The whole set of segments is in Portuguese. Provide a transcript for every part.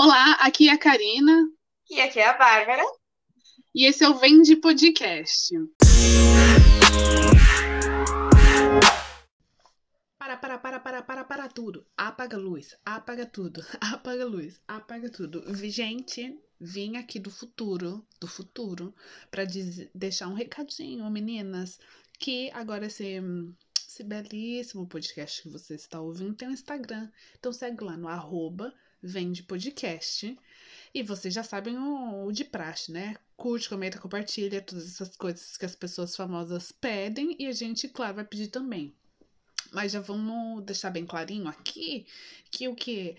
Olá, aqui é a Karina. E aqui é a Bárbara. E esse é o Vende Podcast. Para, para, para, para, para, para tudo. Apaga a luz, apaga tudo, apaga a luz, apaga tudo. Gente, vim aqui do futuro, do futuro, para deixar um recadinho, meninas, que agora esse, esse belíssimo podcast que você está ouvindo tem um Instagram. Então segue lá no arroba Vende Podcast. E vocês já sabem o, o, de praxe, né? Curte, comenta, compartilha, todas essas coisas que as pessoas famosas pedem e a gente, claro, vai pedir também. Mas já vamos deixar bem clarinho aqui que o que?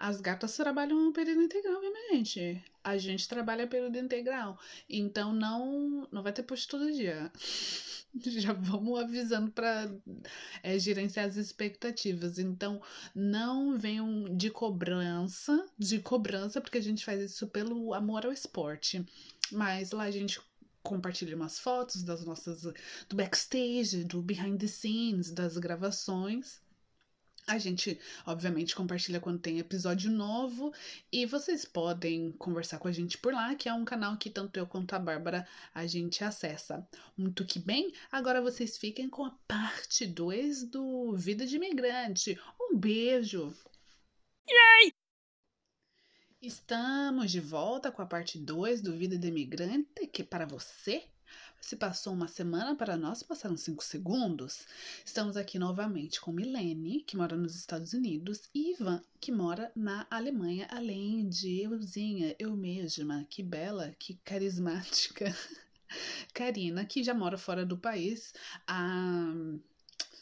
as gatas trabalham período integral, obviamente. A gente trabalha período integral. Então não, não vai ter post todo dia. Já vamos avisando para é, gerenciar as expectativas. Então não venham de cobrança, de cobrança, porque a gente faz isso pelo amor ao esporte. Mas lá a gente compartilha umas fotos das nossas do backstage, do behind the scenes, das gravações. A gente, obviamente, compartilha quando tem episódio novo e vocês podem conversar com a gente por lá, que é um canal que tanto eu quanto a Bárbara a gente acessa. Muito que bem, agora vocês fiquem com a parte 2 do Vida de Imigrante. Um beijo! Yay! Estamos de volta com a parte 2 do Vida de Imigrante, que para você se passou uma semana, para nós passaram cinco segundos. Estamos aqui novamente com Milene, que mora nos Estados Unidos, e Ivan, que mora na Alemanha, além de euzinha, eu mesma, que bela, que carismática. Karina, que já mora fora do país há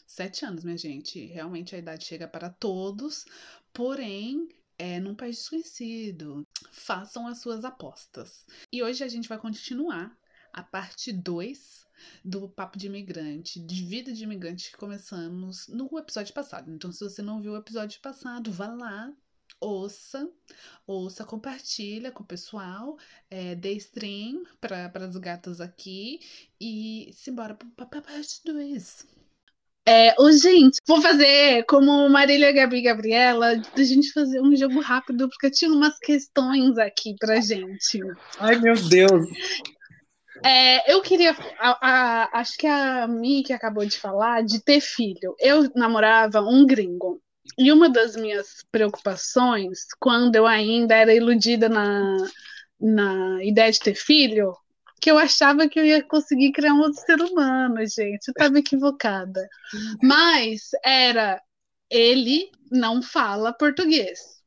sete anos, minha gente. Realmente a idade chega para todos, porém é num país desconhecido. Façam as suas apostas. E hoje a gente vai continuar a parte 2 do Papo de Imigrante, de Vida de Imigrante, que começamos no episódio passado. Então, se você não viu o episódio passado, vá lá, ouça, ouça, compartilha com o pessoal, é, dê stream para as gatas aqui e simbora para a parte 2. É, ô, gente, vou fazer como Marília Gabi Gabriela, da gente fazer um jogo rápido, porque eu tinha umas questões aqui pra gente. Ai, meu Deus! É, eu queria. A, a, acho que a Mi que acabou de falar de ter filho. Eu namorava um gringo. E uma das minhas preocupações, quando eu ainda era iludida na, na ideia de ter filho, que eu achava que eu ia conseguir criar um outro ser humano, gente. Eu estava equivocada. Mas era ele não fala português.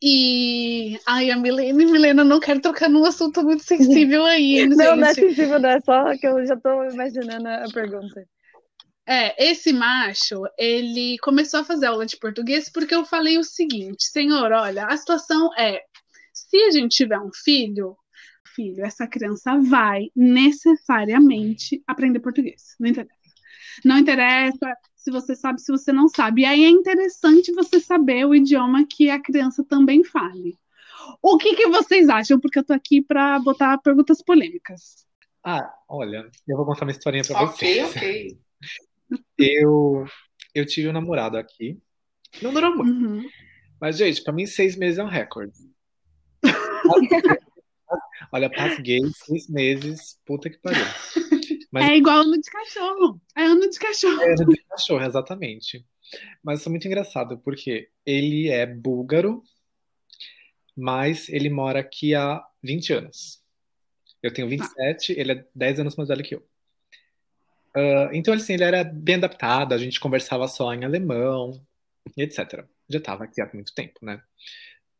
E. Ai, a Milena, Milena, não quero trocar num assunto muito sensível aí. não, gente. não é sensível, não é só que eu já estou imaginando a pergunta. É, esse macho, ele começou a fazer aula de português porque eu falei o seguinte, senhor, olha, a situação é, se a gente tiver um filho, filho, essa criança vai necessariamente aprender português. Não interessa. Não interessa se você sabe, se você não sabe. E aí é interessante você saber o idioma que a criança também fale. O que, que vocês acham? Porque eu tô aqui para botar perguntas polêmicas. Ah, olha, eu vou contar uma historinha para vocês. Ok, ok. Eu, eu tive um namorado aqui. Não durou muito. Uhum. Mas, gente, para mim, seis meses é um recorde. Olha, passei seis meses, puta que pariu. Mas... É igual ano de cachorro. É ano de cachorro. É ano de cachorro, exatamente. Mas isso é muito engraçado, porque ele é búlgaro, mas ele mora aqui há 20 anos. Eu tenho 27, ah. ele é 10 anos mais velho que eu. Uh, então, assim, ele era bem adaptado, a gente conversava só em alemão, etc. Já estava aqui há muito tempo, né?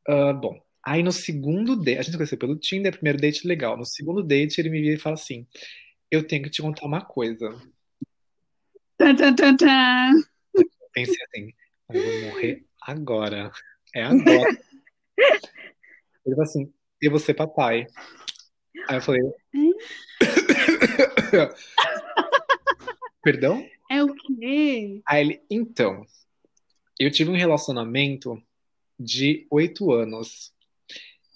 Uh, bom, aí no segundo date, a gente se conheceu pelo Tinder, primeiro date legal. No segundo date, ele me vira e fala assim: eu tenho que te contar uma coisa. Tan, tan, tan, tan. Pensei assim, eu vou morrer agora. É agora. Ele falou assim, eu vou ser papai. Aí eu falei. Perdão? É o quê? Aí ele, então, eu tive um relacionamento de oito anos.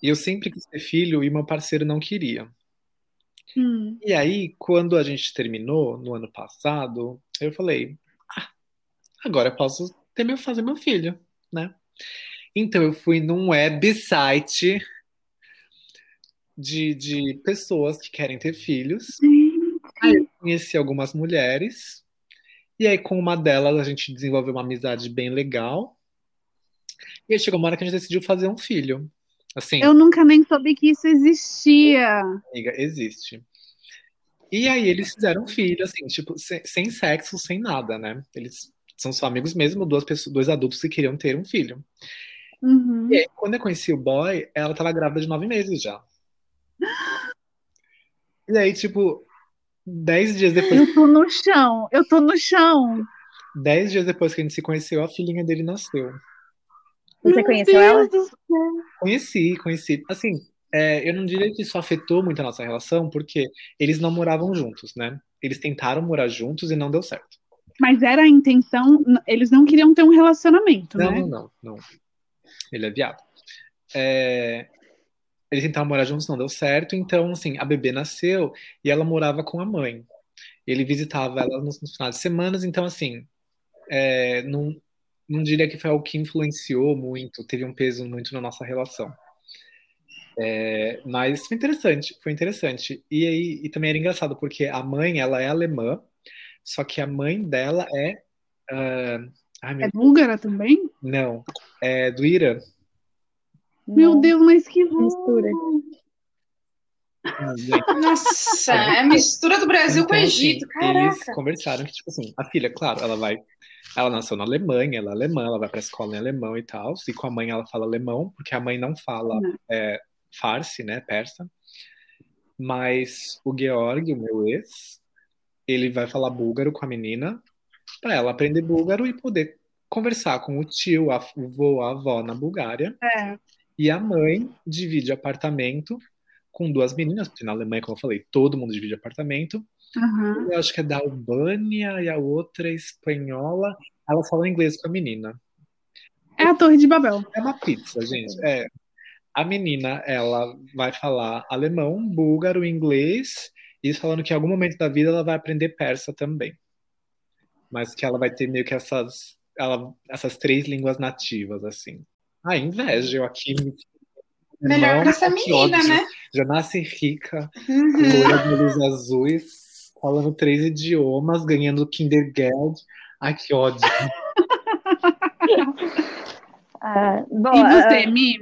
E eu sempre quis ter filho e meu parceiro não queria. Hum. E aí, quando a gente terminou no ano passado, eu falei: ah, agora eu posso ter meu, fazer meu filho, né? Então eu fui num website de, de pessoas que querem ter filhos. Aí eu conheci algumas mulheres. E aí, com uma delas, a gente desenvolveu uma amizade bem legal. E aí chegou uma hora que a gente decidiu fazer um filho. Assim, Eu nunca nem soube que isso existia. amiga, existe. E aí eles fizeram um filho, assim, tipo, sem, sexo, sem nada, né? Eles são só amigos mesmo, duas pessoas, dois adultos que queriam ter um filho. Uhum. E aí, quando eu conheci o boy, ela tava grávida de nove meses já. E aí, tipo, dez dias depois, Eu tô no chão, eu tô no chão. dez dias depois que a gente se conheceu, a filhinha dele nasceu. Você Meu conheceu Deus ela? Conheci, conheci. Assim, é, eu não diria que isso afetou muito a nossa relação, porque eles não moravam juntos, né? Eles tentaram morar juntos e não deu certo. Mas era a intenção, eles não queriam ter um relacionamento, Não, né? não, não, não. Ele é viado. É, Eles tentaram morar juntos, não deu certo. Então, assim, a bebê nasceu e ela morava com a mãe. Ele visitava ela nos, nos finais de semana. Então, assim, é, não, não diria que foi algo que influenciou muito, teve um peso muito na nossa relação. É, mas foi interessante, foi interessante. E aí, e também era engraçado, porque a mãe, ela é alemã, só que a mãe dela é. ah, ai, meu É búlgara também? não, é do Irã. Meu Não. Deus, mas que Mistura. Nossa, é a mistura do Brasil com o Então, assim, Egito, eles caraca. conversaram que, tipo assim, a filha, claro, ela vai. Ela nasceu na Alemanha, ela é alemã, ela vai pra escola em alemão e tal. E com a mãe ela fala alemão, porque a mãe não fala Não. é, farsi, né, persa. Mas o Georg, o meu ex, ele vai falar búlgaro com a menina, pra ela aprender búlgaro e poder conversar com o tio, a, o vô, a avó na Bulgária. É. E a mãe divide apartamento com duas meninas, porque na Alemanha, como eu falei, todo mundo divide apartamento. Aham. Eu acho que é da Albânia e a outra é espanhola. Ela fala inglês com a menina. É a Torre de Babel. É uma pizza, gente. É. A menina, ela vai falar alemão, búlgaro, inglês, e falando que em algum momento da vida ela vai aprender persa também. Mas que ela vai ter meio que essas, ela, essas três línguas nativas, assim. Ah, inveja, eu aqui. Melhor pra essa menina, ódio. né? Já nasce rica, Uhum. de olhos azuis, falando três idiomas, ganhando Kindergeld. Ai, que ódio. Ah, bom, E ah, você, Mi?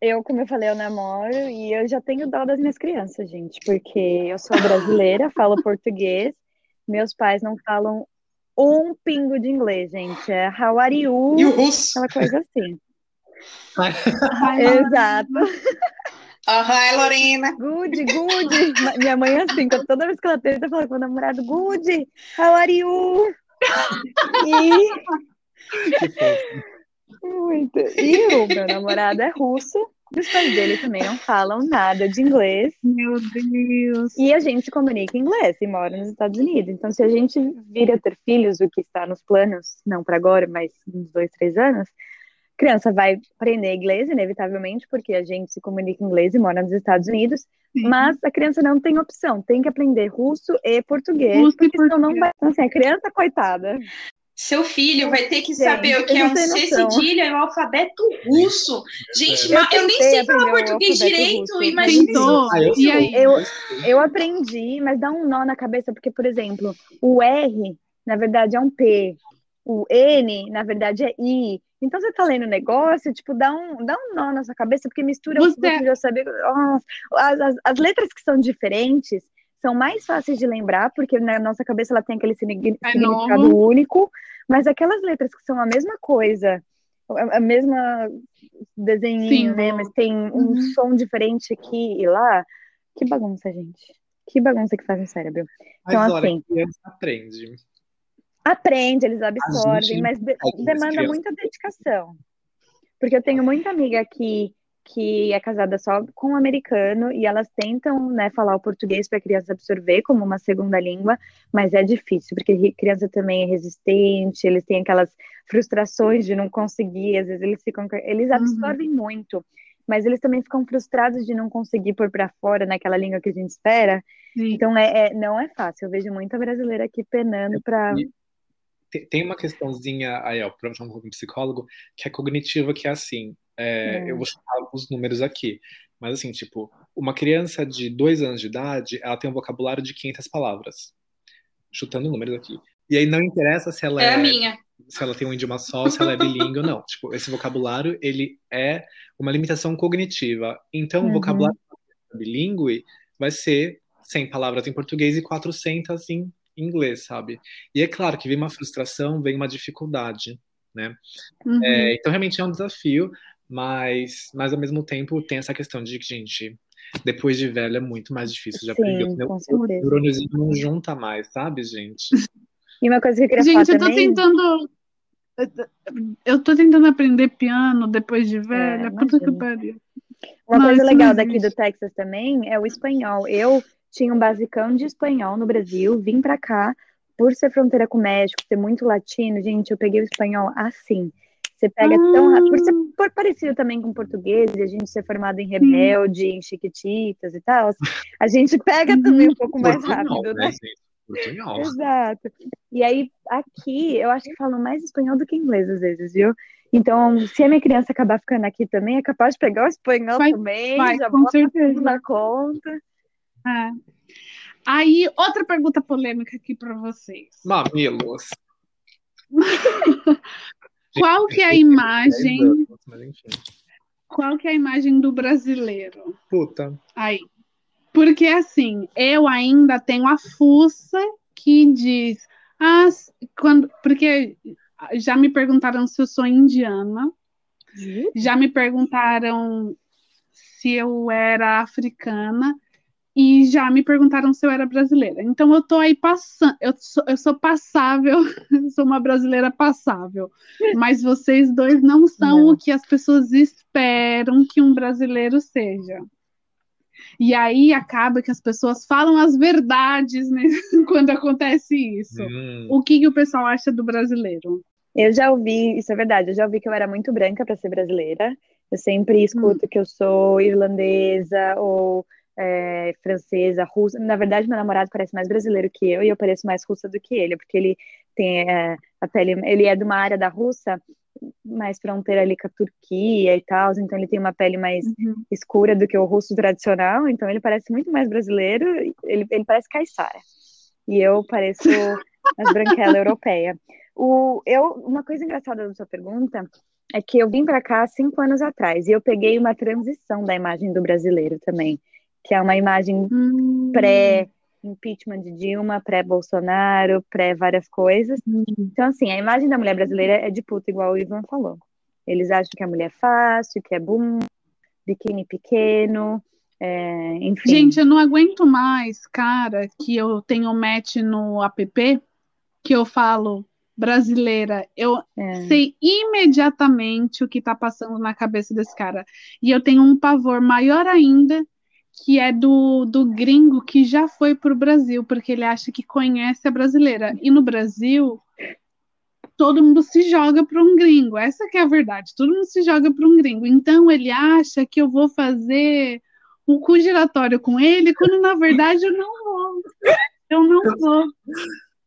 eu, como eu falei, eu namoro e eu já tenho dó das minhas crianças, gente, porque eu sou brasileira, falo português, meus pais não falam um pingo de inglês, gente. É how are you? E o russo? Aquela coisa assim. Exato. Aham, Lorena. Good, good. Minha mãe é assim, toda vez que ela tenta falar com o namorado, good, how are you? E. Muito. E o meu namorado é russo, e os pais dele também não falam nada de inglês. Meu Deus. E a gente se comunica em inglês e mora nos Estados Unidos. Então, se a gente vir a ter filhos, o que está nos planos, não para agora, mas uns dois, três anos, criança vai aprender inglês, inevitavelmente, porque a gente se comunica em inglês e mora nos Estados Unidos. Sim. Mas a criança não tem opção, tem que aprender russo e português, Russo e porque senão não português. vai. Então, assim, a criança, coitada. Seu filho vai ter que Gente, saber o que é um C cedilha e um alfabeto russo. Gente, Eu eu, nem sei falar português direito. russo. Imagina. Ah, E? Eu, eu aprendi, mas dá um nó na cabeça, porque, por exemplo, o R, na verdade, é um P. O N, na verdade, é I. Então, você tá lendo o negócio, tipo, dá um, dá um nó na sua cabeça, porque mistura o que Você- você já sabe. Nossa, as, as, as letras que são diferentes são mais fáceis de lembrar, porque na nossa cabeça ela tem aquele É significado novo. único, mas aquelas letras que são a mesma coisa, a, mesma desenhinho, né? Símbolo. Mas tem um Uhum. som diferente aqui e lá. Que bagunça, gente. Que bagunça que faz no cérebro. Mas Então, olha, assim, a criança aprende. Aprende, eles absorvem, gente mas de- demanda muita dedicação. Porque eu tenho muita amiga aqui que é casada só com um americano e elas tentam, né, falar o português para a criança absorver como uma segunda língua, mas é difícil, porque criança também é resistente, eles têm aquelas frustrações de não conseguir, às vezes eles ficam, eles Uhum. absorvem muito, mas eles também ficam frustrados de não conseguir pôr para fora naquela língua que a gente espera. Sim. Então é, é- não é fácil. Eu vejo muita brasileira aqui penando para E Tem- uma questãozinha aí, ó, com um psicólogo, que é cognitiva, que é assim: É, É. Eu vou citar alguns números aqui. Mas assim, tipo, uma criança de dois anos de idade, ela tem um vocabulário de 500 palavras. Chutando números aqui. E aí não interessa se ela É é, a minha. se ela tem um idioma só, se ela é bilíngue ou não. Tipo, esse vocabulário, ele é uma limitação cognitiva. Então, o Uhum. vocabulário bilíngue vai ser 100 palavras em português e 400 em inglês, sabe? E é claro que vem uma frustração, vem uma dificuldade, né? Uhum. É, então, realmente é um desafio, mas, mas ao mesmo tempo tem essa questão de que, gente, depois de velho é muito mais difícil de aprender. Sim, certeza. o neurôniozinho não junta mais, sabe, gente? E uma coisa que eu queria Gente, eu falar tô também. tentando. Eu tô tentando aprender piano depois de velha. É, Puta que pariu. Uma Não, coisa legal daqui do. Texas também é o espanhol. Eu tinha um basicão de espanhol no Brasil, vim pra cá, por ser fronteira com o México, ser muito latino, gente, eu peguei o espanhol assim. Você pega tão rápido, por ser por parecido também com português, e a gente ser formado em Rebelde, em Chiquititas e tal, a gente pega também um pouco mais rápido, né? gente? Portunhol. Exato. E aí, aqui, eu acho que falam mais espanhol do que inglês às vezes, viu? Então, se a minha criança acabar ficando aqui também, é capaz de pegar o espanhol Vai- também, vai, já com bota certeza. tudo na conta. É. Aí, outra pergunta polêmica aqui pra vocês. Mamilos. Qual que é a imagem, enfim. qual que é a imagem do brasileiro? Puta. Aí. Porque assim, eu ainda tenho a fuça que diz, ah, quando, porque já me perguntaram se eu sou indiana, já me perguntaram se eu era africana e já me perguntaram se eu era brasileira. Então eu tô aí passando, eu sou, eu sou passável, sou uma brasileira passável. Mas vocês dois não são Não. o que as pessoas esperam que um brasileiro seja. E aí acaba que as pessoas falam as verdades né, quando acontece isso. Hum. O que, que o pessoal acha do brasileiro? Eu já ouvi, isso é verdade, eu já ouvi que eu era muito branca para ser brasileira. Eu sempre escuto que eu sou irlandesa ou é, francesa, russa. Na verdade, meu namorado parece mais brasileiro que eu e eu pareço mais russa do que ele, porque ele tem é, a pele, ele é de uma área da Rússia mais fronteira ali com a Turquia e tal, então ele tem uma pele mais escura do que o russo tradicional, então ele parece muito mais brasileiro, ele, ele parece caiçara. E eu pareço mais branquela europeia. O, eu, uma coisa engraçada da sua pergunta é que eu vim para cá cinco anos atrás e eu peguei uma transição da imagem do brasileiro também, que é uma imagem Hum. pré-impeachment de Dilma, pré-Bolsonaro, pré várias coisas. Então, assim, a imagem da mulher brasileira é de puta, igual o Ivan falou. Eles acham que a mulher é fácil, que é boom, biquíni pequeno, é, enfim. Gente, eu não aguento mais, cara, que eu tenho match no app, que eu falo brasileira. Eu É. sei imediatamente o que tá passando na cabeça desse cara. E eu tenho um pavor maior ainda, que é do, do gringo que já foi pro Brasil, porque ele acha que conhece a brasileira. E no Brasil, todo mundo se joga para um gringo. Essa que é a verdade. Todo mundo se joga para um gringo. Então ele acha que eu vou fazer um cu giratório com ele, quando na verdade eu não vou. Eu não vou,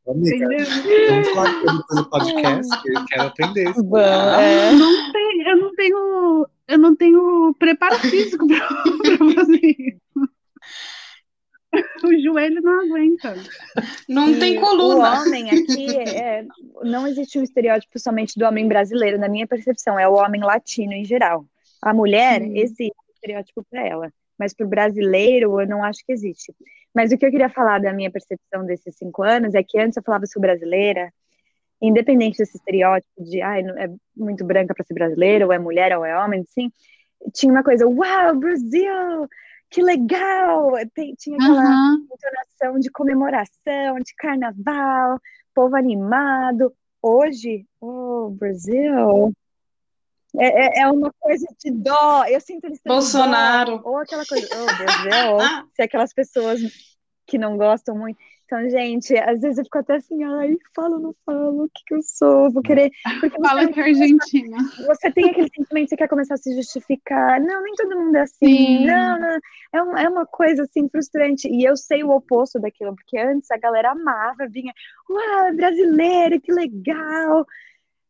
Amiga, entendeu? vamos falar pelo, podcast, que eu quero aprender isso. É. Não tem, eu não tenho, eu não tenho preparo físico para fazer isso. O joelho não aguenta. Não E tem O coluna. homem aqui, é, não existe um estereótipo somente do homem brasileiro, na minha percepção, é o homem latino em geral. A mulher, Sim. existe um estereótipo para ela, mas para o brasileiro, eu não acho que existe. Mas o que eu queria falar da minha percepção desses cinco anos é que antes eu falava sou brasileira, independente desse estereótipo de ai, não- é muito branca para ser brasileira, ou é mulher ou é homem, sim, tinha uma coisa, uau, Brasil, que legal! Tem- tinha aquela Aham. entonação de comemoração, de carnaval, povo animado. Hoje, oh, Brasil, é, é, é uma coisa de dó. Eu sinto eles Bolsonaro. dó. Ou aquela coisa, oh, Brasil, se aquelas pessoas que não gostam muito. Então, gente, às vezes eu fico até assim, ai, falo, não falo, o que que eu sou? Vou querer. Porque Fala que é Argentina. você tem aquele sentimento, você quer começar a se justificar. Não, nem todo mundo é assim. Sim. Não, não. É, um- é uma coisa assim frustrante. E eu sei o oposto daquilo, porque antes a galera amava, vinha, uau, é brasileiro, que legal.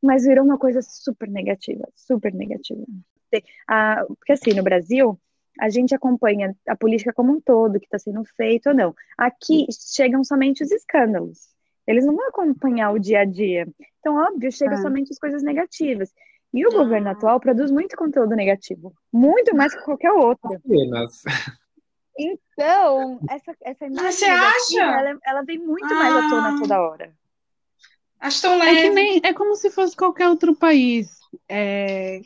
Mas virou uma coisa super negativa, super negativa. ter. A, porque assim, no Brasil, a gente acompanha a política como um todo, que está sendo feito ou não. Aqui chegam somente os escândalos. Eles não vão acompanhar o dia a dia. Então, óbvio, chegam É. somente as coisas negativas. E o governo atual produz muito conteúdo negativo. Muito mais que qualquer outro. Apenas. Então, essa, essa imagem você negativa, acha? ela, ela vem muito mais à tona Ah. toda hora. Acho tão É que leve. nem, é como se fosse qualquer outro país. É,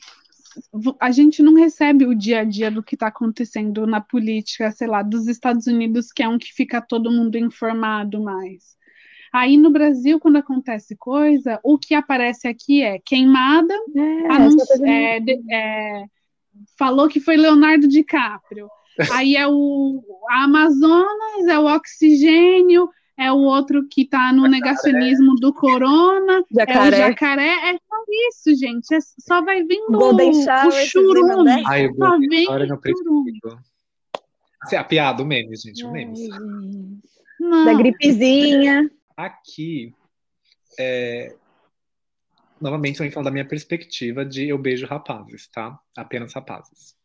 a gente não recebe o dia a dia do que está acontecendo na política, sei lá, dos Estados Unidos, que é um que fica todo mundo informado mais. Aí no Brasil, quando acontece coisa, o que aparece aqui é queimada, É, anunci- essa coisa é, é, falou que foi Leonardo DiCaprio. Aí é o Amazonas, é o oxigênio, é o outro que tá no negacionismo do corona, é o jacaré. jacaré, é só isso, gente. É- só vai vindo o, Shower, o churume. Ai, eu Só vou vem o churume. Assim, a piada, o meme, gente, o meme. Da gripezinha. Aqui, é, novamente, também falando da minha perspectiva de eu beijo rapazes, tá? Apenas rapazes.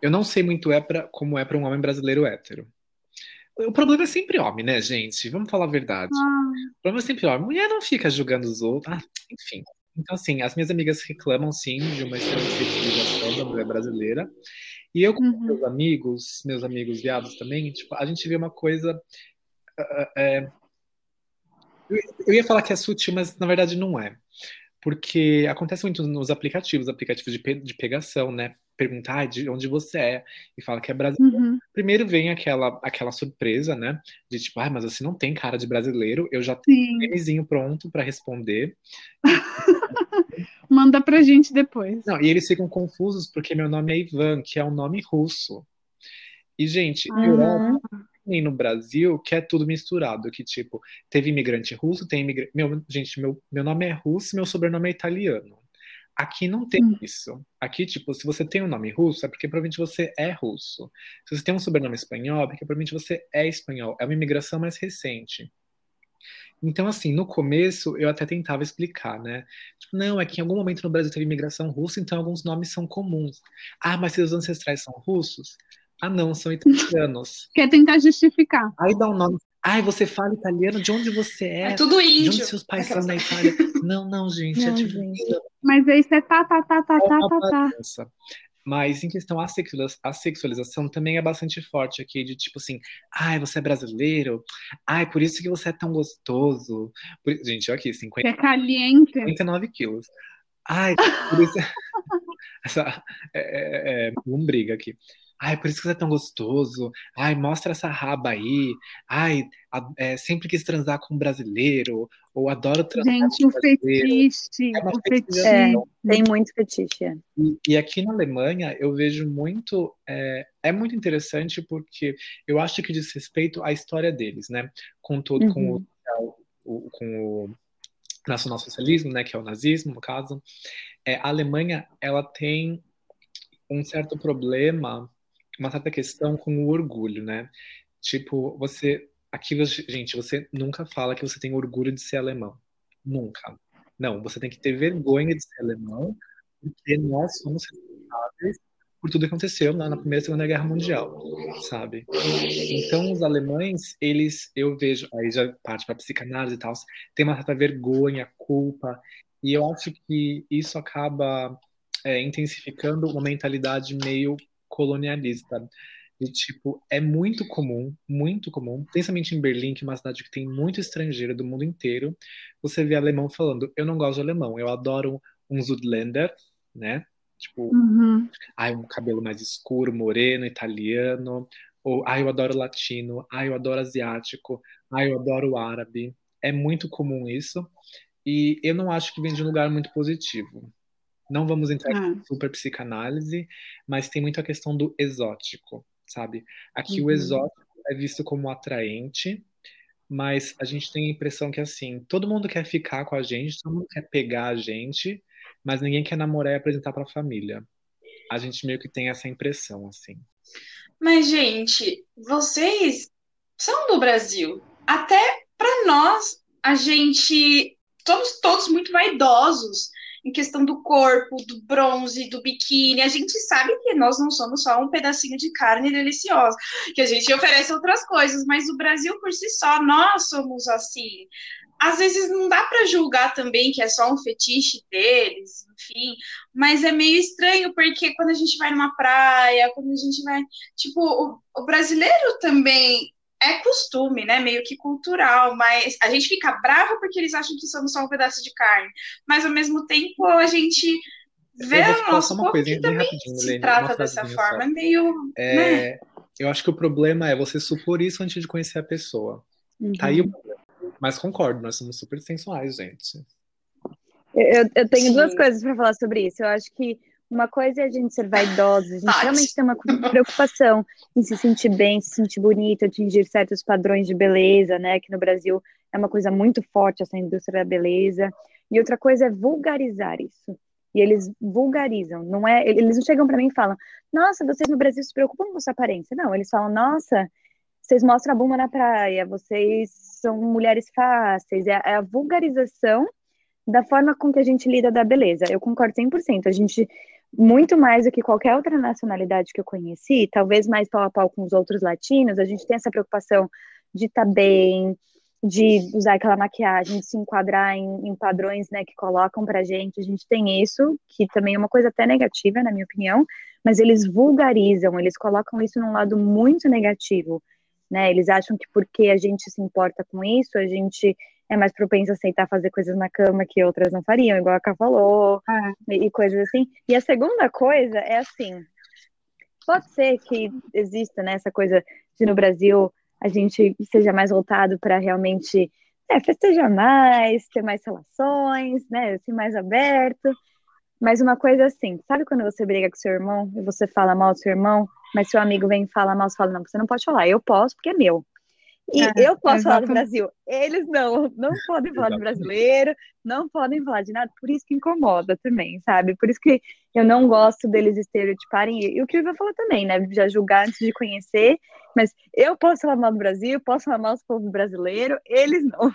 Eu não sei muito é pra, como é para um homem brasileiro hétero. O problema é sempre homem, né, gente? Vamos falar a verdade. Ah, O problema é sempre homem. Mulher não fica julgando os outros. Ah, enfim. Então, assim, as minhas amigas reclamam, sim, de uma extrema sexualização da mulher brasileira. E eu, com uhum. meus amigos, meus amigos viados também, tipo, a gente vê uma coisa. ah, é, eu, eu ia falar que é sutil, mas na verdade não é. Porque acontece muito nos aplicativos, aplicativos de, pe- de pegação, né? Perguntar "Ai, de onde você é e fala que é brasileiro. Uhum. Primeiro vem aquela, aquela surpresa, né? De tipo, ai, mas você não tem cara de brasileiro, eu já tenho Sim, um memezinho pronto pra responder. manda pra gente depois. Não, e eles ficam confusos porque meu nome é Ivan, que é um nome russo. E, gente, na Europa, Nem no Brasil, que é tudo misturado, que tipo, teve imigrante russo, tem imigrante. Meu, gente, meu, meu nome é russo, meu sobrenome é italiano. Aqui não tem Hum. isso. Aqui, tipo, se você tem um nome russo, é porque provavelmente você é russo. Se você tem um sobrenome espanhol, é porque provavelmente você é espanhol. É uma imigração mais recente. Então, assim, no começo eu até tentava explicar, né? Tipo, não, é que em algum momento no Brasil teve imigração russa, então alguns nomes são comuns. Ah, mas seus ancestrais são russos? Ah, não, são italianos. Quer tentar justificar. Aí dá um nome. Ai, você fala italiano? De onde você é? É tudo De índio. onde seus pais são na Itália? Não, não, gente. é Não, tipo gente. Mas aí você tá, tá, tá, tá, é tá, tá, tá. Mas em questão à à sexualização também é bastante forte aqui, de tipo assim, ai, você é brasileiro? Ai, por isso que você é tão gostoso. Por- Gente, olha aqui, 50, Que é caliente. 59 quilos. Ai, por isso. Essa é, é, é, lombriga aqui. Ai, por isso que você é tão gostoso. Ai, mostra essa raba aí. Ai, a- é, sempre quis transar com um brasileiro. Ou adoro transar Gente, com um brasileiro. fetiche. É O fetiche. fetiche. Tem muito fetiche. é. E, e aqui na Alemanha eu vejo muito. É, é muito interessante porque eu acho que diz respeito à história deles, né? Com todo, com, Uhum. o, o- com o nacionalsocialismo, né? Que é o nazismo, no caso. É, a Alemanha ela tem um certo problema, uma certa questão com o orgulho, né? Tipo, você. Aqui, gente, você nunca fala que você tem orgulho de ser alemão. Nunca. Não, você tem que ter vergonha de ser alemão, porque nós somos responsáveis por tudo que aconteceu na Primeira e Segunda Guerra Mundial, sabe? Então, os alemães, eles, eu vejo, aí já parte para psicanálise e tal, tem uma certa vergonha, culpa, e eu acho que isso acaba é, intensificando uma mentalidade meio colonialista. De tipo, é muito comum, muito comum, principalmente em Berlim, que é uma cidade que tem muito estrangeiro do mundo inteiro, você vê alemão falando, eu não gosto de alemão, eu adoro um Zudländer, né? Tipo, Uhum. ai, um cabelo mais escuro, moreno, italiano, ou ai, eu adoro latino, ai, eu adoro asiático, ai, eu adoro árabe. É muito comum isso, e eu não acho que vem de um lugar muito positivo. Não vamos entrar em Ah, super psicanálise, mas tem muito a questão do exótico, sabe? Aqui o Uhum. exótico é visto como atraente, mas a gente tem a impressão que assim, todo mundo quer ficar com a gente, todo mundo quer pegar a gente, mas ninguém quer namorar e apresentar pra família. A gente meio que tem essa impressão, assim. Mas, gente, vocês são do Brasil. Até pra nós, a gente. Somos todos muito vaidosos. Em questão do corpo, do bronze, do biquíni. A gente sabe que nós não somos só um pedacinho de carne deliciosa, que a gente oferece outras coisas, mas o Brasil por si só, nós somos assim. Às vezes não dá para julgar também que é só um fetiche deles, enfim, mas é meio estranho porque quando a gente vai numa praia, quando a gente vai, tipo, o, o brasileiro também é costume, né? Meio que cultural, mas a gente fica bravo porque eles acham que somos só um pedaço de carne. Mas ao mesmo tempo a gente vê o nosso uma coisa, que também se Helene, trata dessa forma. É meio. É, né? Eu acho que o problema é você supor isso antes de conhecer a pessoa. Uhum. Tá aí o problema. Mas concordo, nós somos super sensuais, gente. Eu, eu tenho Sim. duas coisas para falar sobre isso. Eu acho que uma coisa é a gente ser vaidosa, a gente Pode. realmente tem uma preocupação em se sentir bem, se sentir bonito, atingir certos padrões de beleza, né? Que no Brasil é uma coisa muito forte essa indústria da beleza. E outra coisa é vulgarizar isso. E eles vulgarizam, não é? Eles não chegam para mim e falam: "Nossa, vocês no Brasil se preocupam com sua aparência". Não, eles falam: "Nossa, vocês mostram a bunda na praia, vocês são mulheres fáceis". É, é a vulgarização da forma com que a gente lida da beleza. Eu concordo 100%. A gente muito mais do que qualquer outra nacionalidade que eu conheci, talvez mais pau a pau com os outros latinos, a gente tem essa preocupação de estar tá bem, de usar aquela maquiagem, de se enquadrar em, em padrões né, que colocam pra gente. A gente tem isso, que também é uma coisa até negativa, na minha opinião, mas eles vulgarizam, eles colocam isso num lado muito negativo. Né? Eles acham que porque a gente se importa com isso, a gente é mais propenso a aceitar fazer coisas na cama que outras não fariam, igual a Ká falou, ah. e, e coisas assim. E a segunda coisa é assim, pode ser que exista né, essa coisa de no Brasil a gente seja mais voltado para realmente é, festejar mais, ter mais relações, né, ser mais aberto. Mas uma coisa assim, sabe quando você briga com seu irmão e você fala mal do seu irmão, mas seu amigo vem e fala mal, você fala, não, você não pode falar, eu posso porque é meu. E é, eu posso falar do Brasil, eles não, não podem falar do brasileiro, não podem falar de nada, por isso que incomoda também, sabe? Por isso que eu não gosto deles estereotiparem, e o que o Ivan falou também, né? Já julgar antes de conhecer, mas eu posso falar mal do Brasil, posso falar mal do povo brasileiro, eles não.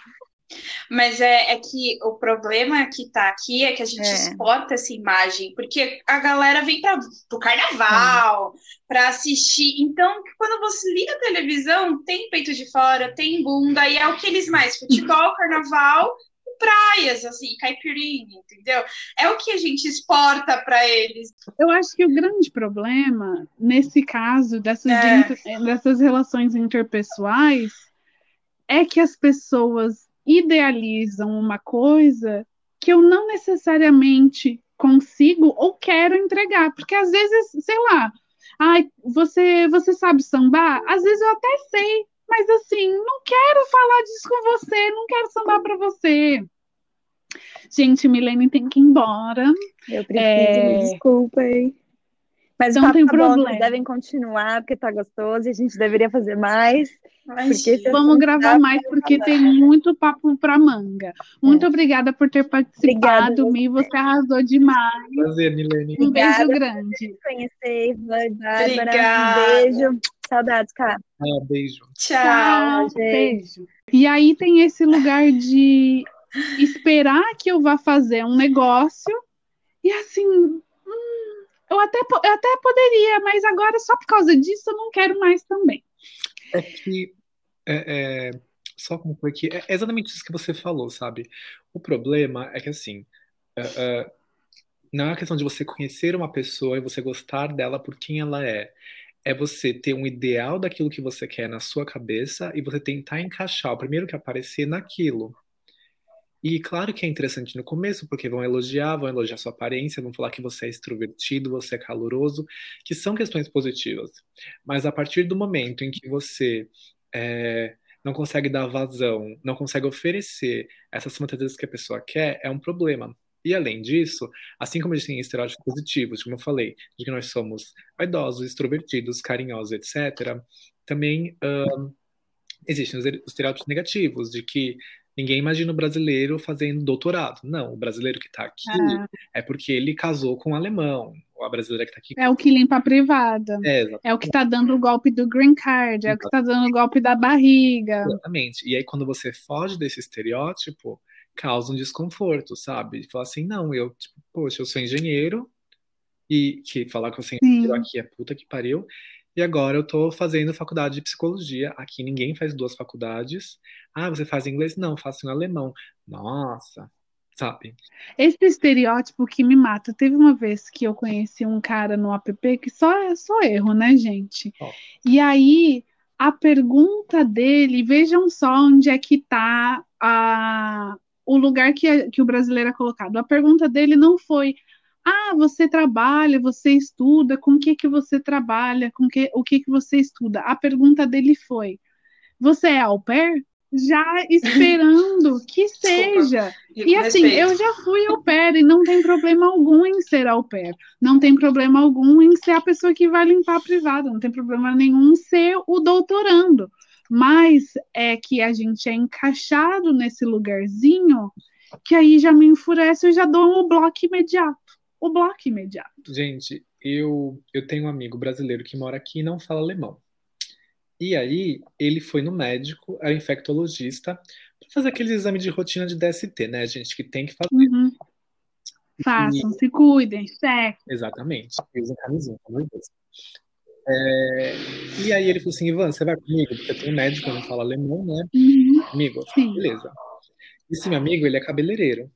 Mas é, é, que o problema que tá aqui é que a gente é. exporta essa imagem, porque a galera vem para o carnaval, é. para assistir. Então, quando você liga a televisão, tem peito de fora, tem bunda, e é o que eles mais: futebol, carnaval e praias, assim, caipirinha, entendeu? É o que a gente exporta para eles. Eu acho que o grande problema, nesse caso, dessas, é. dessas relações interpessoais, é que as pessoas idealizam uma coisa que eu não necessariamente consigo ou quero entregar, porque às vezes, sei lá, ai, você você sabe sambar? Às vezes eu até sei, mas assim, não quero falar disso com você, não quero sambar para você. Gente, Milene tem que ir embora. Eu preciso, é... me desculpem. Mas não tem tá problema. Bom, devem continuar porque tá gostoso e a gente deveria fazer mais. Vamos gravar mais porque tem muito papo para manga. Muito é. obrigada por ter participado, Mi. Você arrasou demais. Prazer, Milene. Um beijo grande. Conhecer, Bárbara. Um beijo. Saudades, cara. Ah, beijo. Tchau. Tchau beijo. E aí tem esse lugar de esperar que eu vá fazer um negócio e assim, hum, eu até, eu até poderia, mas agora só por causa disso eu não quero mais também. É que. É, é, só como foi que. É exatamente isso que você falou, sabe? O problema é que, assim. É, é, não é uma questão de você conhecer uma pessoa e você gostar dela por quem ela é. É você ter um ideal daquilo que você quer na sua cabeça e você tentar encaixar o primeiro que aparecer naquilo. E claro que é interessante no começo, porque vão elogiar, vão elogiar sua aparência, vão falar que você é extrovertido, você é caloroso, que são questões positivas. Mas a partir do momento em que você é, não consegue dar vazão, não consegue oferecer essas fantasias que a pessoa quer, é um problema. E além disso, assim como a gente tem estereótipos positivos, como eu falei, de que nós somos vaidosos, extrovertidos, carinhosos, etc., também existem os estereótipos negativos, de que Ninguém imagina o brasileiro fazendo doutorado. Não, o brasileiro que está aqui ah. é porque ele casou com um alemão. A brasileira que está aqui. É o que limpa a privada. É, é o que está dando o golpe do green card, é o que está dando o golpe da barriga. Exatamente. E aí, quando você foge desse estereótipo, causa um desconforto, sabe? Falar assim, não, eu, tipo, poxa, eu sou engenheiro, e que falar que eu sou engenheiro aqui é puta que pariu, e agora eu tô fazendo faculdade de psicologia. Aqui ninguém faz duas faculdades. Ah, você faz inglês? Não, faço em alemão. Nossa, sabe? Esse estereótipo que me mata. Teve uma vez que eu conheci um cara no app que só é só erro, né, gente? Ó. E aí a pergunta dele, vejam só onde é que tá a, o lugar que, é- que o brasileiro é colocado. A pergunta dele não foi: "Ah, você trabalha, você estuda, com o que que você trabalha, com que, o que que você estuda?" A pergunta dele foi: "Você é au pair?" Já esperando que seja. E assim, Respeito. eu já fui au pair e não tem problema algum em ser au pair. Não tem problema algum em ser a pessoa que vai limpar a privada. Não tem problema nenhum em ser o doutorando. Mas é que a gente é encaixado nesse lugarzinho que aí já me enfurece, eu já dou um bloco imediato. O bloco imediato. Gente, eu, eu tenho um amigo brasileiro que mora aqui e não fala alemão. E aí, ele foi no médico, era infectologista, para fazer aqueles exames de rotina de DST, né, gente, que tem que fazer. Uhum. Façam, se cuidem, sexo. Exatamente. Usem camisinha, pelo amor de Deus. É, E aí ele falou assim, Ivan, você vai comigo? Porque eu tenho um médico, eu não falo alemão, né? Uhum. Amigo, Sim. beleza. Esse meu amigo, ele é cabeleireiro.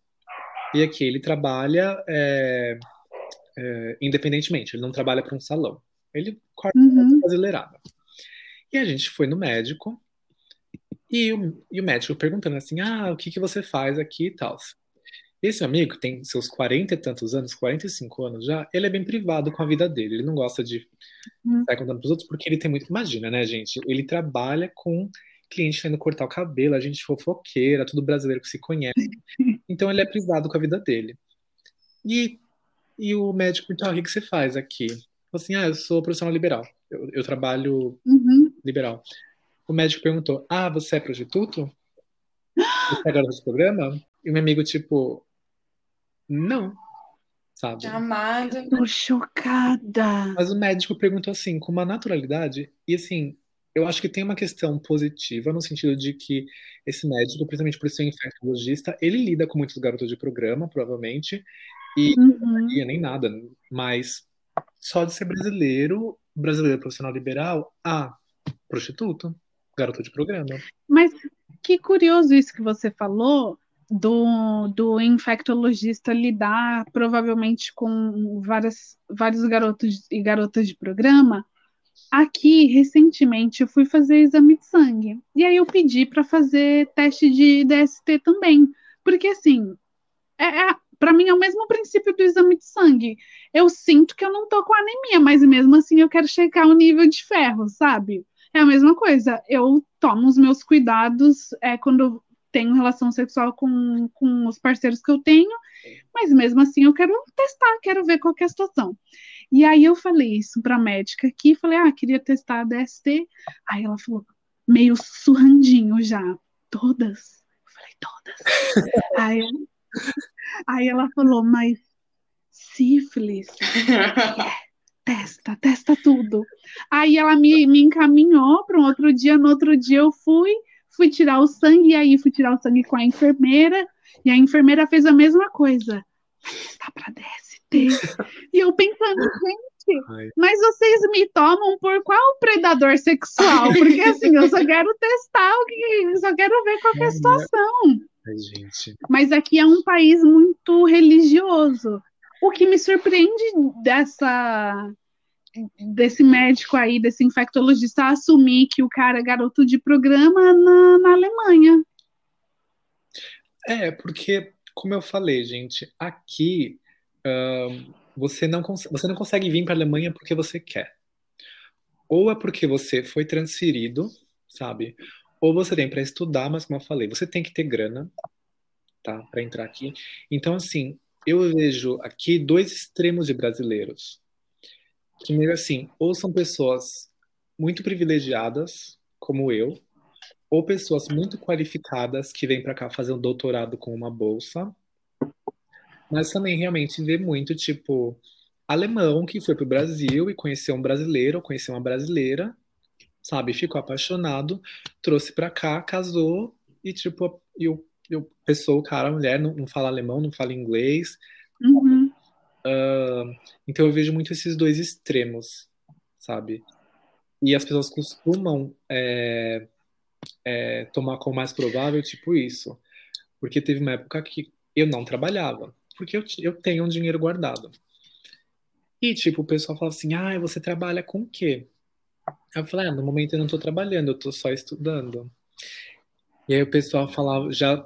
E aqui ele trabalha é, é, independentemente, ele não trabalha para um salão. Ele corta Uhum. brasileirada. E a gente foi no médico, e o, e o médico perguntando assim, ah, o que que você faz aqui e tal. Esse amigo tem seus 40 e tantos anos, 45 anos já, ele é bem privado com a vida dele, ele não gosta de Hum. sair contando pros outros, porque ele tem muito, imagina, né, gente, ele trabalha com cliente indo cortar o cabelo, a gente fofoqueira, tudo brasileiro que se conhece, então ele é privado com a vida dele. E, e o médico perguntou, ah, o que você faz aqui? Falei assim, ah, eu sou profissional liberal, eu, eu trabalho Uhum. liberal. O médico perguntou: Ah, você é prostituto? Você é garota de programa? E o meu amigo, tipo, não, sabe? Amado. Tô chocada. Mas o médico perguntou assim, com uma naturalidade, e assim, eu acho que tem uma questão positiva no sentido de que esse médico, principalmente por ser um infectologista, ele lida com muitos garotos de programa, provavelmente, Uhum. e nem nada, mas só de ser brasileiro, brasileiro profissional liberal, ah, prostituto, garoto de programa. Mas que curioso isso que você falou do, do infectologista lidar provavelmente com várias, vários garotos e garotas de programa. Aqui, recentemente, eu fui fazer exame de sangue. E aí eu pedi para fazer teste de DST também. Porque, assim, é, é, para mim é o mesmo princípio do exame de sangue. Eu sinto que eu não tô com anemia, mas mesmo assim eu quero checar o nível de ferro, sabe? É a mesma coisa. Eu tomo os meus cuidados é, quando tenho relação sexual com, com os parceiros que eu tenho, mas mesmo assim eu quero testar, quero ver qual é a situação. E aí eu falei isso para a médica aqui, falei, ah, queria testar a DST. Aí ela falou, meio surrandinho já, todas? Eu falei, todas. aí, aí ela falou, mas sífilis, testa, testa tudo. Aí ela me, me encaminhou para um outro dia, no outro dia eu fui, fui tirar o sangue, e aí fui tirar o sangue com a enfermeira, e a enfermeira fez a mesma coisa. Testar para DST. E eu pensando, gente, Ai. mas vocês me tomam por qual predador sexual? Porque assim, eu só quero testar o que, eu só quero ver qual que é a situação. Ai. Mas aqui é um país muito religioso. O que me surpreende dessa desse médico aí, desse infectologista, assumir que o cara é garoto de programa na, na Alemanha. É, porque, como eu falei, gente, aqui ahn, você não, você não consegue vir para a Alemanha porque você quer. Ou é porque você foi transferido, sabe? Ou você vem para estudar, mas como eu falei, você tem que ter grana, tá? Para entrar aqui. Então, assim, eu vejo aqui dois extremos de brasileiros. Que meio assim, ou são pessoas muito privilegiadas, como eu, ou pessoas muito qualificadas que vêm para cá fazer um doutorado com uma bolsa, mas também realmente vê muito, tipo, alemão que foi pro Brasil e conheceu um brasileiro, ou conheceu uma brasileira, sabe? Ficou apaixonado, trouxe para cá, casou e, tipo, e o, eu, pessoa, cara, mulher, não, não fala alemão, não fala inglês. Uhum. Então eu vejo muito esses dois extremos, sabe? E as pessoas costumam é, é, tomar como mais provável, tipo isso. Porque teve uma época que eu não trabalhava, porque eu, eu tenho um dinheiro guardado. E, tipo, o pessoal fala assim, ah, você trabalha com o quê? Eu falei, ah, no momento eu não tô trabalhando, eu tô só estudando. E aí o pessoal falava, já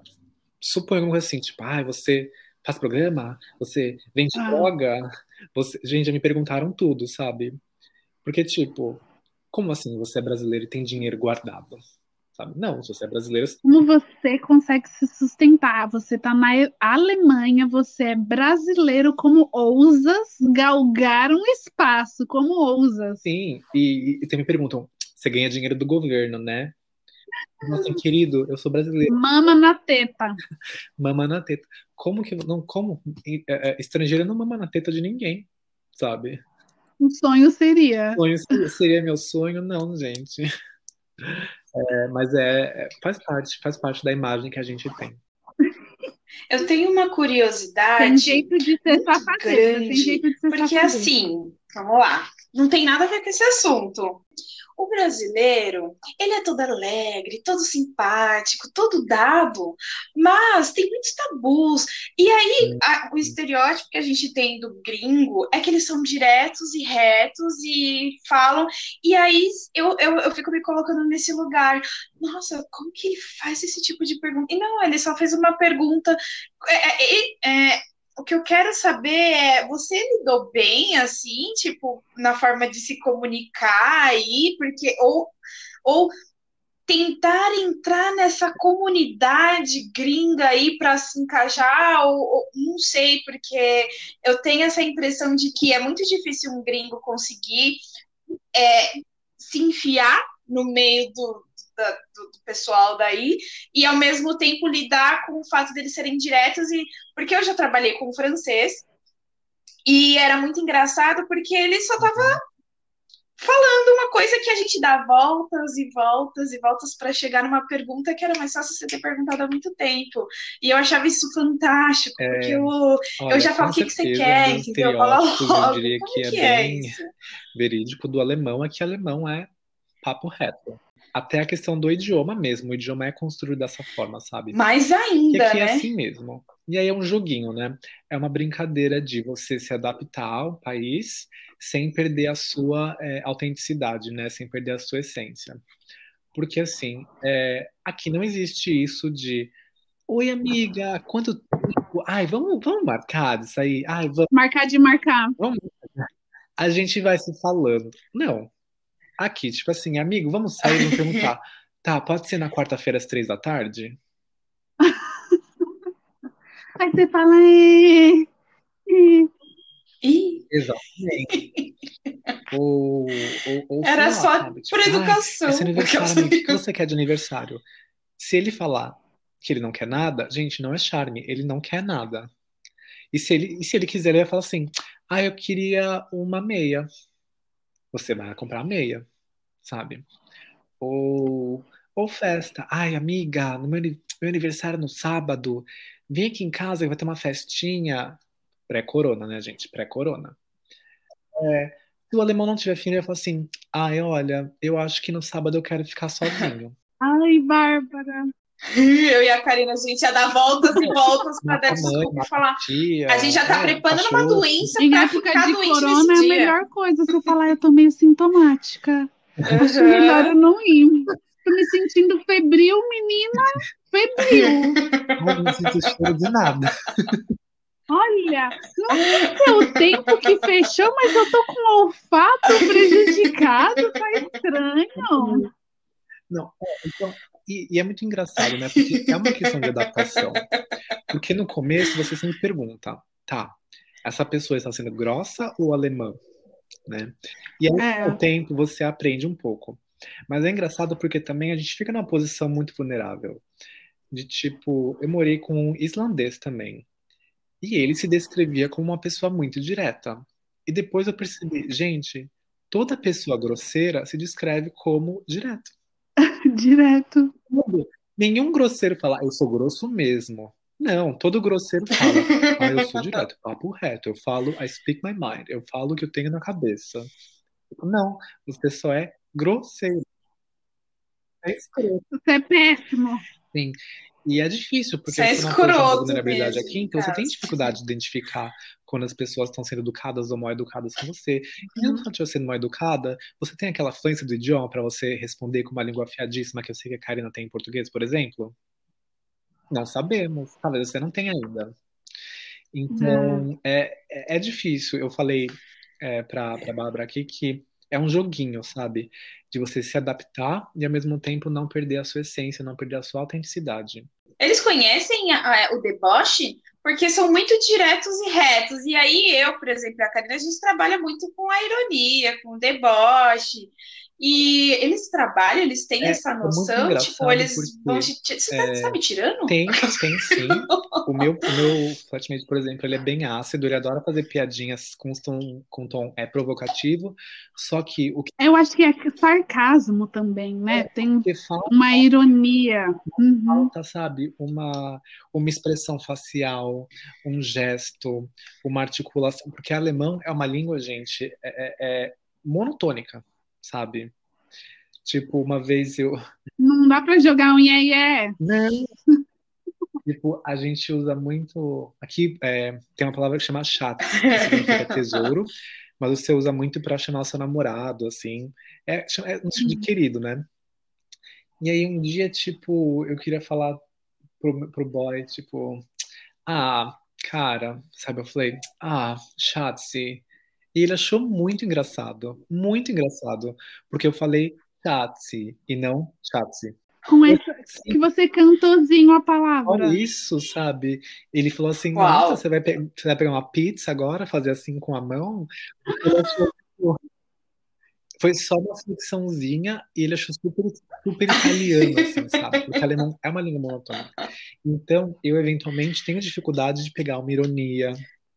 coisa assim, tipo, ah, você faz programa? Você vende Ah. droga? Você... Gente, já me perguntaram tudo, sabe? Porque, tipo, como assim você é brasileiro e tem dinheiro guardado? Sabe? Não, se você é brasileiro, Como você consegue se sustentar? Você tá na Alemanha, você é brasileiro, como ousas galgar um espaço? Como ousas? sim. E, e, e me perguntam, você ganha dinheiro do governo, né? Nossa, querido, eu sou brasileiro, Mama na teta. mama na teta. Como que não, como é, é, estrangeiro não mama na teta de ninguém, sabe? O sonho seria. Sonho seria- seria meu sonho, não, gente. É, mas é, é- faz parte, faz parte da imagem que a gente tem. Eu tenho uma Tem curiosidade jeito de ser. Tem grande, jeito de ser porque safadeza. assim, vamos lá, não tem nada a ver com esse assunto. O brasileiro, ele é todo alegre, todo simpático, todo dado, mas tem muitos tabus. E aí, a- o estereótipo que a gente tem do gringo é que eles são diretos e retos e falam. E aí, eu, eu, eu fico me colocando nesse lugar. Nossa, como que ele faz esse tipo de pergunta? E não, ele só fez uma pergunta. É, é, é, o que eu quero saber é, você lidou bem, assim, tipo, na forma de se comunicar aí, porque, ou, ou tentar entrar nessa comunidade gringa aí para se encaixar, ou, ou não sei, porque eu tenho essa impressão de que é muito difícil um gringo conseguir é, se enfiar no meio do, da- do, do pessoal daí e ao mesmo tempo lidar com o fato deles serem diretos e porque eu já trabalhei com francês e era muito engraçado porque ele só tava falando uma coisa que a gente dá voltas e voltas e voltas para chegar numa pergunta que era mais fácil você ter perguntado há muito tempo. E eu achava isso fantástico, É, porque eu, Olha, eu já falo o que, que você quer, entendeu? Fala logo, eu diria como que é que é bem isso? verídico do alemão é que alemão é papo reto. Até a questão do idioma mesmo, o idioma é construído dessa forma, sabe? Mais E ainda, aqui é né? assim mesmo. E aí é um joguinho, né? É uma brincadeira de você se adaptar ao país sem perder a sua é, autenticidade, né? Sem perder a sua essência. Porque assim, é, aqui não existe isso de Oi, amiga, quanto tempo? Ai, vamos, vamos marcar isso aí? Ai, vamos, Marcar de marcar. vamos. A gente vai se falando. Não. Aqui, tipo assim, amigo, vamos sair e vamos perguntar. Tá, pode ser na quarta-feira às três da tarde? Aí você fala, é, é. Ih, Exatamente. Ou, ou, ou era lá, só sabe? Tipo, por "Ai, educação. esse aniversário, Aquelas- amigo, o que você quer de aniversário? Se ele falar que ele não quer nada, gente, não é charme, ele não quer nada. E se ele, e se ele quiser, ele vai falar assim: ah, eu queria uma meia. Você vai comprar meia, sabe? Ou, ou festa. Ai, amiga, no meu, meu aniversário no sábado, vem aqui em casa que vai ter uma festinha. Pré-corona, né, gente? Pré-corona. É, se o alemão não tiver filho, ele vai falar assim: ai, olha, eu acho que no sábado eu quero ficar sozinho. Ai, Bárbara. Eu e a Karina, a gente ia dar voltas e voltas para dar desculpa e mata falar. a tia, A gente já tá é, preparando uma cachorro. doença Em para época ficar de doente corona nesse é a dia. melhor coisa. Você falar, eu tô meio sintomática. Acho melhor eu Uhum. não ir. Tô me sentindo febril, menina. Febril. Ai, não sinto cheiro de nada. Olha, não sei se é o tempo que fechou, mas eu tô com o olfato prejudicado. Tá estranho. Não, é, então, e, e é muito engraçado, né? Porque é uma questão de adaptação. Porque no começo você sempre pergunta, tá, essa pessoa está sendo grossa ou alemã? Né? E aí, É. com o tempo, você aprende um pouco. Mas é engraçado porque também a gente fica numa posição muito vulnerável. De tipo, eu morei com um islandês também. E ele se descrevia como uma pessoa muito direta. E depois eu percebi, gente, toda pessoa grosseira se descreve como direto. Direto. Nenhum grosseiro fala, eu sou grosso mesmo. Não, todo grosseiro fala, ah, eu sou direto, papo reto, eu falo, I speak my mind, eu falo o que eu tenho na cabeça. Não, você só é grosseiro. É escroto. Você é péssimo. Sim. E é difícil, porque Você é você não vulnerabilidade mesmo, aqui, então você tem dificuldade de identificar quando as pessoas estão sendo educadas ou mal educadas com você. E mesmo quando você sendo mal educada, você tem aquela fluência do idioma para você responder com uma língua afiadíssima que eu sei que a Karina tem em português, por exemplo? Não sabemos. Talvez você não tenha ainda. Então, é, é, é difícil. Eu falei é, para a Bárbara aqui que é um joguinho, sabe? De você se adaptar e ao mesmo tempo não perder a sua essência, não perder a sua autenticidade. Eles conhecem a- a- o deboche porque são muito diretos e retos. E aí eu, por exemplo, a Karina, a gente trabalha muito com a ironia, com o deboche. E eles trabalham, eles têm É, essa é noção, engraçado tipo, eles vão te. Você tá, é, você tá me tirando? Tem, tem sim. O meu, o meu flatmate, por exemplo, ele é bem ácido, ele adora fazer piadinhas com tom, com tom é, provocativo, só que o que Eu acho que é sarcasmo também, né? Tem falta, uma ironia. Uhum. falta, sabe, uma, uma expressão facial, um gesto, uma articulação, porque alemão é uma língua, gente, é, é- é monotônica, sabe? Tipo, uma vez eu, Não dá pra jogar um iê, iê. Não. Tipo, a gente usa muito. Aqui é, tem uma palavra que chama chat, que significa tesouro, mas você usa muito pra chamar o seu namorado, assim. É, é um tipo de querido, né? E aí um dia, tipo, eu queria falar pro, pro boy, tipo, ah, cara, sabe? Eu falei, ah, chatse. E ele achou muito engraçado, muito engraçado, porque eu falei chatse e não chatse. Com esse que você cantozinho a palavra. Olha isso, sabe? Ele falou assim: Uau. Nossa, você vai, você vai pegar uma pizza agora, fazer assim com a mão? Ele achou Foi só uma flexãozinha e ele achou super, super italiano, assim, sabe? Porque alemão é uma língua monotônica. Então, eu eventualmente tenho dificuldade de pegar uma ironia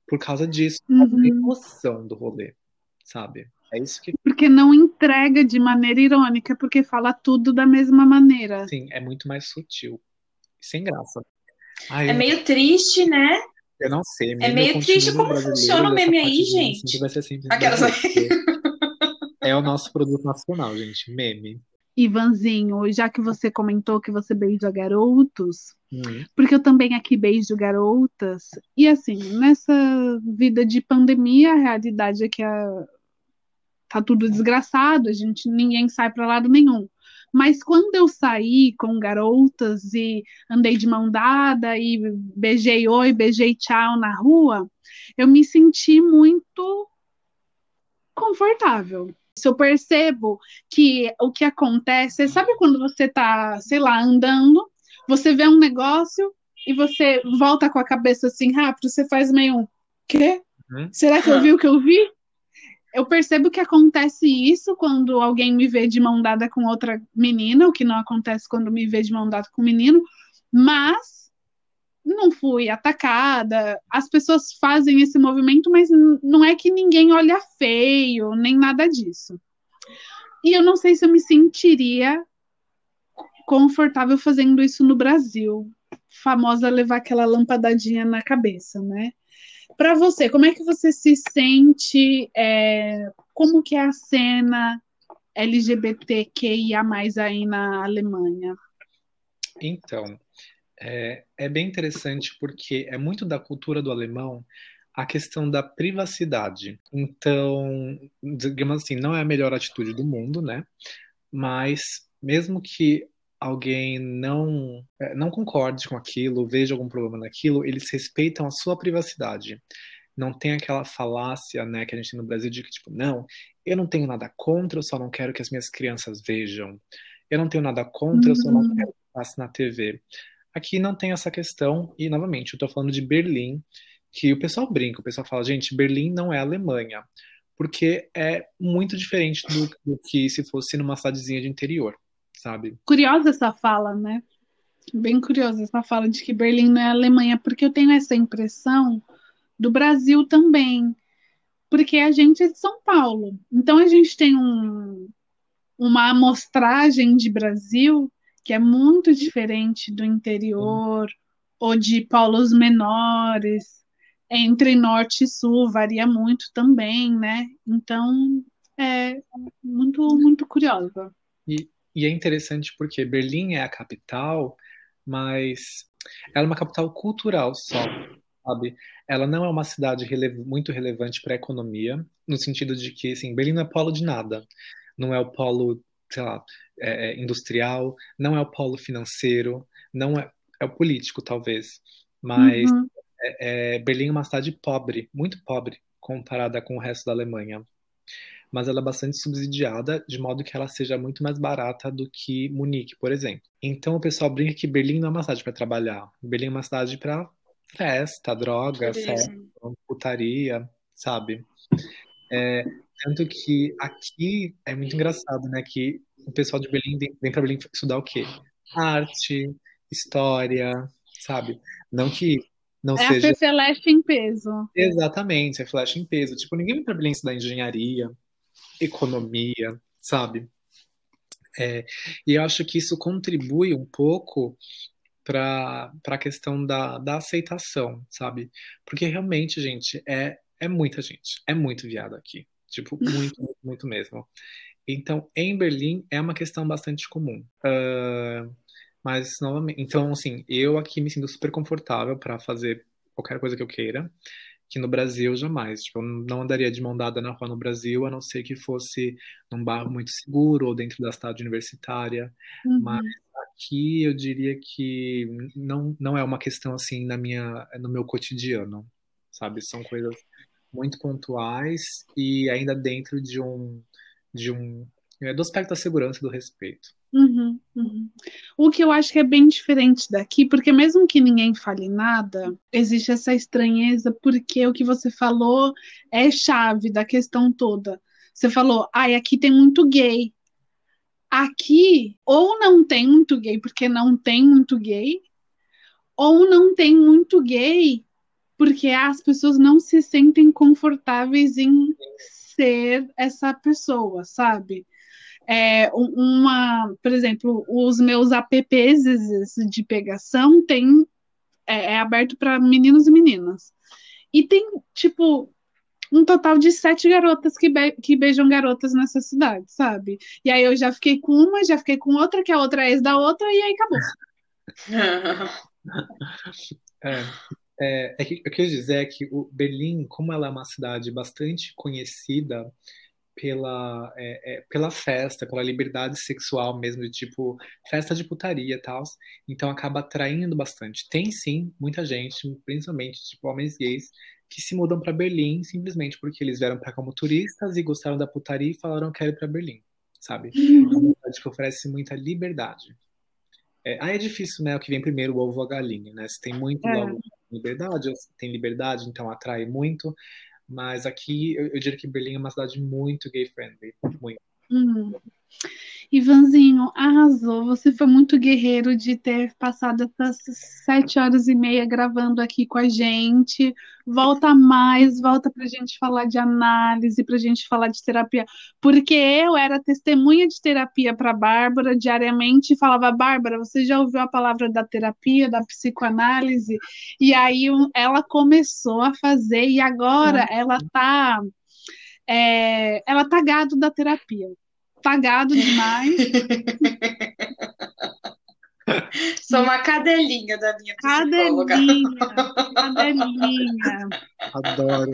por causa disso, por causa da Uhum. emoção do rolê, sabe? É isso que, Porque não entrega de maneira irônica, porque fala tudo da mesma maneira. assim, é muito mais sutil. Sem graça. Ai, É meio triste, né? Eu não sei, É meio triste. Como funciona o meme aí, gente? sempre vai ser sempre Aquelas- É o nosso produto nacional, gente. Meme. Ivanzinho, já que você comentou que você beija garotos, Hum. porque eu também aqui beijo garotas, e assim, nessa vida de pandemia, a realidade é que a- tá tudo desgraçado, a gente ninguém sai para lado nenhum. Mas quando eu saí com garotas e andei de mão dada e beijei oi, beijei tchau na rua, eu me senti muito confortável. Se eu percebo que o que acontece, sabe quando você tá, sei lá, andando, você vê um negócio e você volta com a cabeça assim rápido, você faz meio um quê? Uhum. Será que eu vi o que eu vi? Eu percebo que acontece isso quando alguém me vê de mão dada com outra menina, o que não acontece quando me vê de mão dada com um menino, mas não fui atacada. As pessoas fazem esse movimento, mas não é que ninguém olha feio, nem nada disso. E eu não sei se eu me sentiria confortável fazendo isso no Brasil. Famosa levar aquela lampadadinha na cabeça, né? Para você, como é que você se sente? é, como que é a cena LGBTQIA+, aí na Alemanha? Então, é, é bem interessante porque é muito da cultura do alemão a questão da privacidade. Então, digamos assim, não é a melhor atitude do mundo, né? Mas mesmo que alguém não é, não concorde com aquilo, veja algum problema naquilo, eles respeitam a sua privacidade. Não tem aquela falácia, né, que a gente tem no Brasil de que tipo, não, eu não tenho nada contra, eu só não quero que as minhas crianças vejam. Eu não tenho nada contra, eu só não Uhum. quero que passe na TV. Aqui não tem essa questão, e novamente, eu tô falando de Berlim, que o pessoal brinca, o pessoal fala, gente, Berlim não é Alemanha, porque é muito diferente do, do que se fosse numa cidadezinha de interior, sabe? Curiosa essa fala, né? Bem curiosa essa fala de que Berlim não é Alemanha, porque eu tenho essa impressão do Brasil também, porque a gente é de São Paulo, então a gente tem um, uma amostragem de Brasil que é muito diferente do interior ou de polos menores, entre norte e sul varia muito também, né? Então é muito muito curiosa. E, e é interessante porque Berlim é a capital, mas ela é uma capital cultural só, sabe? Ela não é uma cidade rele muito relevante para a economia, no sentido de que, assim, Berlim não é polo de nada. Não é o polo, sei lá, é, é industrial, não é o polo financeiro, não é, é o político, talvez. Mas uhum. é, é, Berlim é uma cidade pobre, muito pobre, comparada com o resto da Alemanha. Mas ela é bastante subsidiada, de modo que ela seja muito mais barata do que Munique, por exemplo. Então o pessoal brinca que Berlim não é uma cidade para trabalhar. Berlim é uma cidade para festa, droga, sexo, putaria, sabe? É, tanto que aqui é muito engraçado, né? Que o pessoal de Berlim vem para Berlim estudar o quê? Arte, história, sabe? Não que não é seja. É flash em peso. Exatamente, é flash em peso. Tipo, ninguém vem para Berlim estudar engenharia, economia, sabe? É, e eu acho que isso contribui um pouco para a questão da, da aceitação, sabe? Porque realmente, gente, é, é muita gente, é muito viado aqui. Tipo, muito, muito, muito mesmo. Então, em Berlim é uma questão bastante comum. Uh, mas, novamente, então, assim, eu aqui me sinto super confortável para fazer qualquer coisa que eu queira, que no Brasil jamais. Tipo, eu não andaria de mão dada na rua no Brasil, a não ser que fosse num bairro muito seguro ou dentro da cidade universitária. Uhum. Mas aqui eu diria que não, não é uma questão assim na minha, no meu cotidiano, sabe? São coisas muito pontuais e ainda dentro de um, de um é, do aspecto da segurança e do respeito. Uhum, uhum. O que eu acho que é bem diferente daqui, porque mesmo que ninguém fale nada, existe essa estranheza, porque o que você falou é chave da questão toda. Você falou, ai, aqui tem muito gay. Aqui, ou não tem muito gay porque não tem muito gay, ou não tem muito gay porque as pessoas não se sentem confortáveis em ser essa pessoa, sabe? É, uma, por exemplo, os meus apps de pegação tem é, é aberto para meninos e meninas. E tem, tipo, um total de sete garotas que, be que beijam garotas nessa cidade, sabe? E aí eu já fiquei com uma, já fiquei com outra, que a outra é ex da outra, e aí acabou. é, é, é que, eu quis dizer é que o Berlim, como ela é uma cidade bastante conhecida pela, é, é, pela festa, pela liberdade sexual mesmo, de tipo festa de putaria e tal, então acaba atraindo bastante. Tem sim muita gente, principalmente tipo homens gays, que se mudam para Berlim simplesmente porque eles vieram para como turistas e gostaram da putaria e falaram que quero ir para Berlim, sabe? É uma cidade que oferece muita liberdade. É, aí é difícil, né? O que vem primeiro, o ovo ou a galinha, né? Se tem muito é. liberdade, tem liberdade, então atrai muito. Mas aqui eu, eu diria que Berlim é uma cidade muito gay-friendly, muito. Hum. Ivanzinho, arrasou. Você foi muito guerreiro de ter passado essas sete horas e meia gravando aqui com a gente. Volta mais, volta para a gente falar de análise, para a gente falar de terapia. Porque eu era testemunha de terapia para Bárbara diariamente e falava: Bárbara, você já ouviu a palavra da terapia, da psicoanálise? E aí ela começou a fazer e agora ela tá. É, ela tá gado da terapia pagado demais. Sou uma cadelinha da minha psicóloga. Cadelinha, cadelinha. Adoro.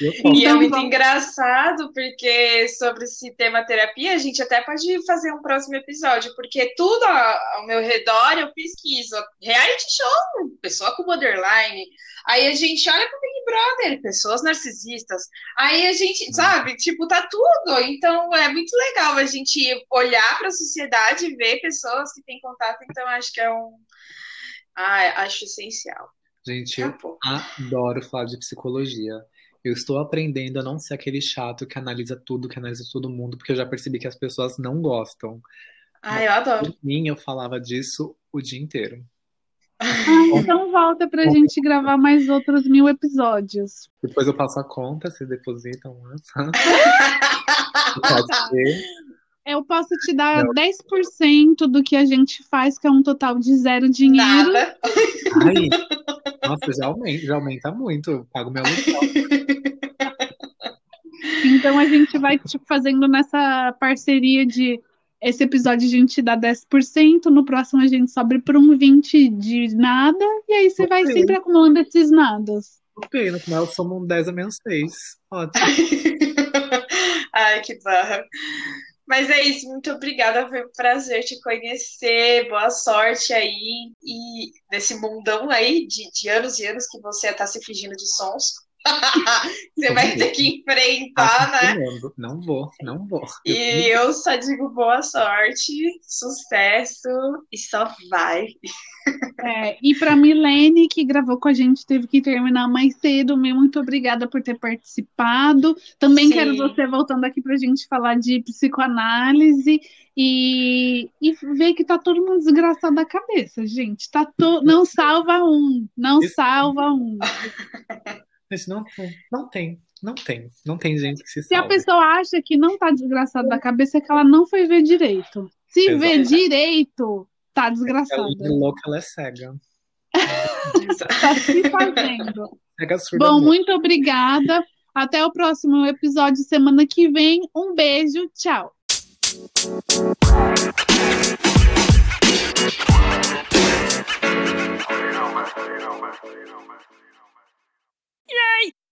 E é muito engraçado, porque sobre esse tema terapia, a gente até pode fazer um próximo episódio, porque tudo ao meu redor eu pesquiso. Reality show, pessoa com borderline. Aí a gente olha pro Big Brother, pessoas narcisistas. Aí a gente, sabe, tipo, tá tudo. Então é muito legal a gente olhar para a sociedade e ver pessoas que têm contato. Então acho que é um. Ah, acho essencial. Gente, eu adoro falar de psicologia. Eu estou aprendendo a não ser aquele chato que analisa tudo, que analisa todo mundo, porque eu já percebi que as pessoas não gostam. Ah, eu adoro. Por mim, eu falava disso o dia inteiro. Ah, então volta pra gente gravar mais outros mil episódios. Depois eu passo a conta, vocês depositam lá. Pode ser. Eu posso te dar não. 10% do que a gente faz, que é um total de zero dinheiro. Nada. Ai, nossa, já aumenta, já aumenta muito. Eu pago meu aluguel. Então a gente vai tipo, fazendo nessa parceria de esse episódio a gente dá 10%, no próximo a gente sobe para um 20% de nada, e aí você vai sempre acumulando esses nadas. Ok, no final somos um 10 a menos 6. Ótimo. Ai, que barra. Mas é isso, muito obrigada, foi um prazer te conhecer, boa sorte aí, e nesse mundão aí de, de anos e anos que você está se fingindo de sons. Você vai ter que enfrentar, né? Não vou, não vou. E eu só digo boa sorte, sucesso e só vai. É, e para Milene, que gravou com a gente, teve que terminar mais cedo. Muito obrigada por ter participado. Também Sim. quero você voltando aqui para a gente falar de psicoanálise e, e ver que tá todo mundo desgraçado da cabeça, gente. Tá to... Não salva um, não Isso. salva um. Mas não, não tem, não tem, não tem gente que se Se salve. a pessoa acha que não tá desgraçada da cabeça, é que ela não foi ver direito. Se Exato. vê direito, tá desgraçada. Ela é louca, ela é cega. tá se fazendo. Cega surda Bom, muito obrigada. Até o próximo episódio semana que vem. Um beijo, tchau. you know. You know. You know. Yay!